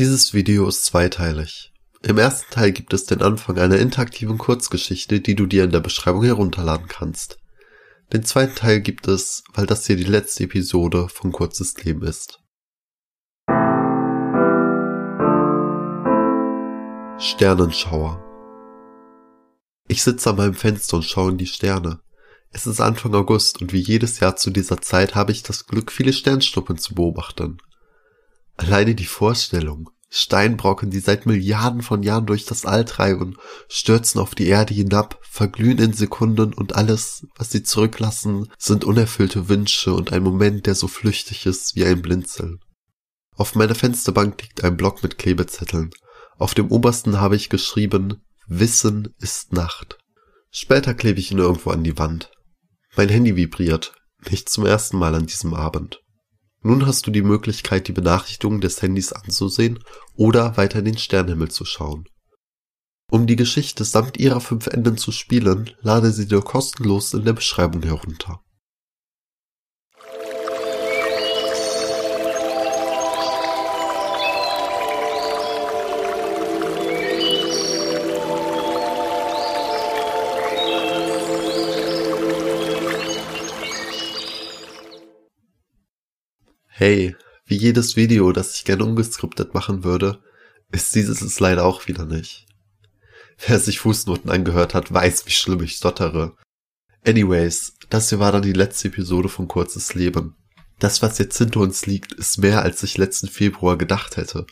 Dieses Video ist zweiteilig. Im ersten Teil gibt es den Anfang einer interaktiven Kurzgeschichte, die du dir in der Beschreibung herunterladen kannst. Den zweiten Teil gibt es, weil das hier die letzte Episode von Kurzes Leben ist. Sternenschauer Ich sitze an meinem Fenster und schaue in die Sterne. Es ist Anfang August und wie jedes Jahr zu dieser Zeit habe ich das Glück, viele Sternschnuppen zu beobachten. Alleine die Vorstellung, Steinbrocken, die seit Milliarden von Jahren durch das All treiben, stürzen auf die Erde hinab, verglühen in Sekunden und alles, was sie zurücklassen, sind unerfüllte Wünsche und ein Moment, der so flüchtig ist wie ein Blinzeln. Auf meiner Fensterbank liegt ein Block mit Klebezetteln. Auf dem obersten habe ich geschrieben, Wissen ist Nacht. Später klebe ich ihn irgendwo an die Wand. Mein Handy vibriert, nicht zum ersten Mal an diesem Abend. Nun hast du die Möglichkeit, die Benachrichtigungen des Handys anzusehen oder weiter in den Sternenhimmel zu schauen. Um die Geschichte samt ihrer fünf Enden zu spielen, lade sie dir kostenlos in der Beschreibung herunter. Hey, wie jedes Video, das ich gerne ungeskriptet machen würde, ist dieses es leider auch wieder nicht. Wer sich Fußnoten angehört hat, weiß, wie schlimm ich stottere. Anyways, das hier war dann die letzte Episode von Kurzes Leben. Das, was jetzt hinter uns liegt, ist mehr, als ich letzten Februar gedacht hätte.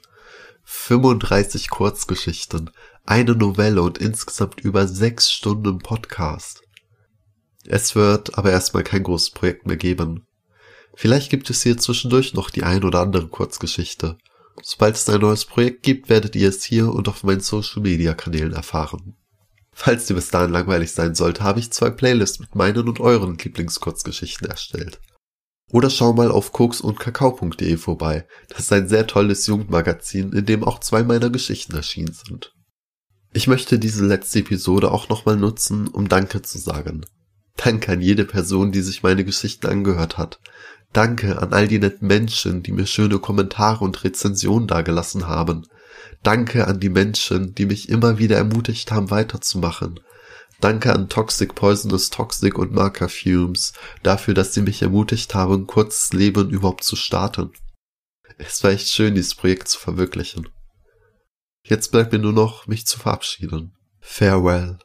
35 Kurzgeschichten, eine Novelle und insgesamt über sechs Stunden Podcast. Es wird aber erstmal kein großes Projekt mehr geben. Vielleicht gibt es hier zwischendurch noch die ein oder andere Kurzgeschichte. Sobald es ein neues Projekt gibt, werdet ihr es hier und auf meinen Social Media Kanälen erfahren. Falls dir bis dahin langweilig sein sollte, habe ich zwei Playlists mit meinen und euren Lieblingskurzgeschichten erstellt. Oder schau mal auf koks und kakao.de vorbei. Das ist ein sehr tolles Jugendmagazin, in dem auch zwei meiner Geschichten erschienen sind. Ich möchte diese letzte Episode auch nochmal nutzen, um Danke zu sagen. Danke an jede Person, die sich meine Geschichten angehört hat. Danke an all die netten Menschen, die mir schöne Kommentare und Rezensionen dagelassen haben. Danke an die Menschen, die mich immer wieder ermutigt haben, weiterzumachen. Danke an Toxic Poisonous Toxic und Marker Fumes dafür, dass sie mich ermutigt haben, kurzes Leben überhaupt zu starten. Es war echt schön, dieses Projekt zu verwirklichen. Jetzt bleibt mir nur noch, mich zu verabschieden. Farewell.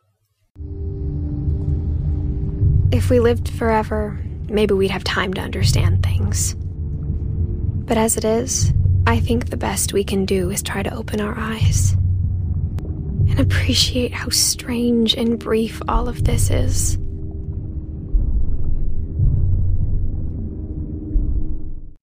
If we lived forever, maybe we'd have time to understand things. But as it is, I think the best we can do is try to open our eyes and appreciate how strange and brief all of this is.